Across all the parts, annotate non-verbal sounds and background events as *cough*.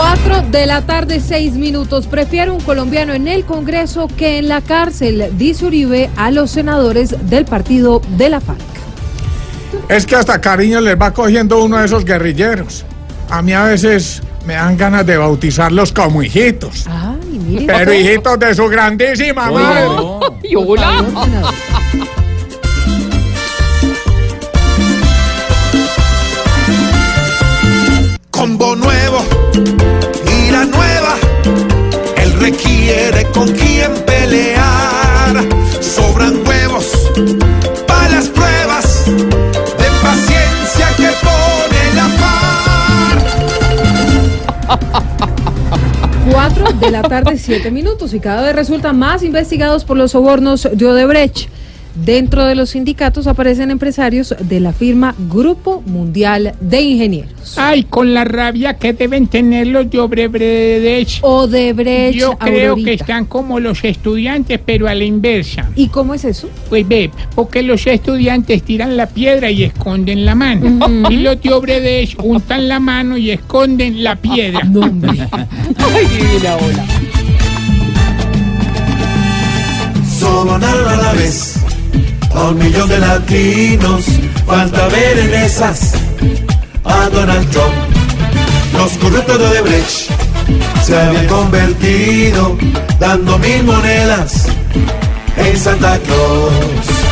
4 de la tarde, 6 minutos. Prefiere un colombiano en el Congreso que en la cárcel, dice Uribe a los senadores del partido de la FARC. Es que hasta cariño les va cogiendo uno de esos guerrilleros. A mí a veces me dan ganas de bautizarlos como hijitos. Ay, mire. Pero hijitos de su grandísima madre. Y hola. combo nuevo requiere con quién pelear. Sobran huevos para las pruebas de paciencia que pone la par. 4 de la tarde, 7 minutos. Y cada vez resultan más investigados por los sobornos de Odebrecht. Dentro de los sindicatos aparecen empresarios de la firma Grupo Mundial de Ingenieros. Ay, con la rabia que deben tener los de Odebrecht. Odebrecht. Yo creo que están como los estudiantes, pero a la inversa. ¿Y cómo es eso? Pues ve, porque los estudiantes tiran la piedra y esconden la mano. Y los de Odebrecht untan la mano y esconden la piedra. No, hombre. *laughs* Ay, divina ola. Sobornaron a la vez a un millón de latinos. Falta ver en esas a Donald Trump. Los corruptos de Odebrecht se habían convertido dando mil monedas en Santa Claus.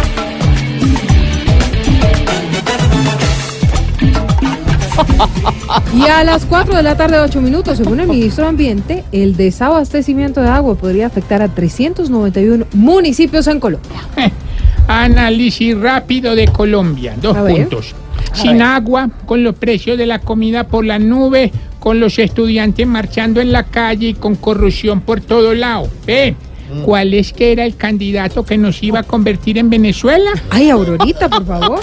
Y a las 4 de la tarde, 8 minutos, según el ministro de Ambiente, el desabastecimiento de agua podría afectar a 391 municipios en Colombia. *laughs* Análisis rápido de Colombia. Dos A ver. puntos. Sin agua, con los precios de la comida por la nube, con los estudiantes marchando en la calle y con corrupción por todo lado. Ve, ¿cuál es que era el candidato que nos iba a convertir en Venezuela? Ay, Aurorita, por favor.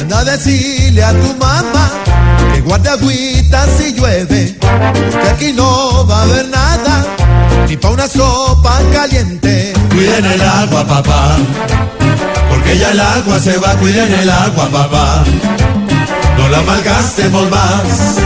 Anda a decirle a tu mamá que guarde agüita si llueve, que aquí no va a haber nada, ni pa' una sopa caliente. Cuiden el agua, papá, porque ya el agua se va, cuiden el agua, papá. No la malgastemos más.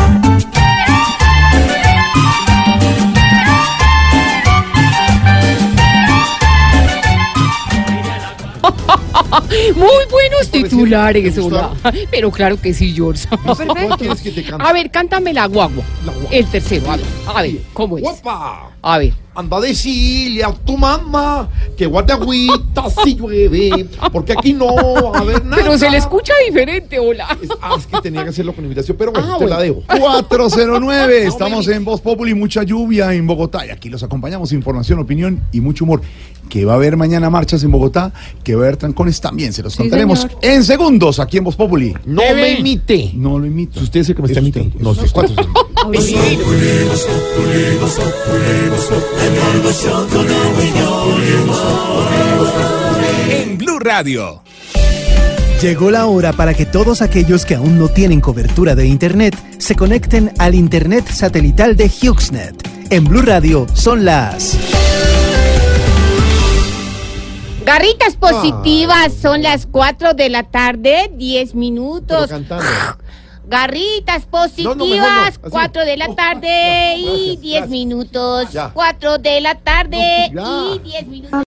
*laughs* Muy buenos titulares, hola. Pero claro que sí, George. *laughs* A ver, cántame la guagua. El tercero, a ver, a ver, ¿cómo es? ¡Guapa! A ver. Anda a decirle a tu mamá que guarde agüita si llueve, porque aquí no va a haber nada. *laughs* Pero se le escucha diferente, hola. Es, ah, es que tenía que hacerlo con invitación, pero bueno, Ah, te bueno. la debo. 409, estamos en Voz Populi, mucha lluvia en Bogotá y aquí los acompañamos, información, opinión y mucho humor. Que va a haber mañana marchas en Bogotá, que va a haber trancones también, se los Sí, contaremos señor. en segundos aquí en Voz Populi. No me imite. No lo imito. Usted es el que me está Es imitando. No es sé cuántos. En Blue Radio. Llegó la hora para que todos aquellos que aún no tienen cobertura de Internet se conecten al Internet satelital de HughesNet. En Blue Radio son las... Garritas positivas, son las 4 de la tarde, 10 Pero minutos. cantando. Garritas No, no, mejor positivas, no, así. 4 de la Oh, tarde ya, y gracias, 10 gracias. minutos. Ya. 4 de la tarde ya. y 10 minutos.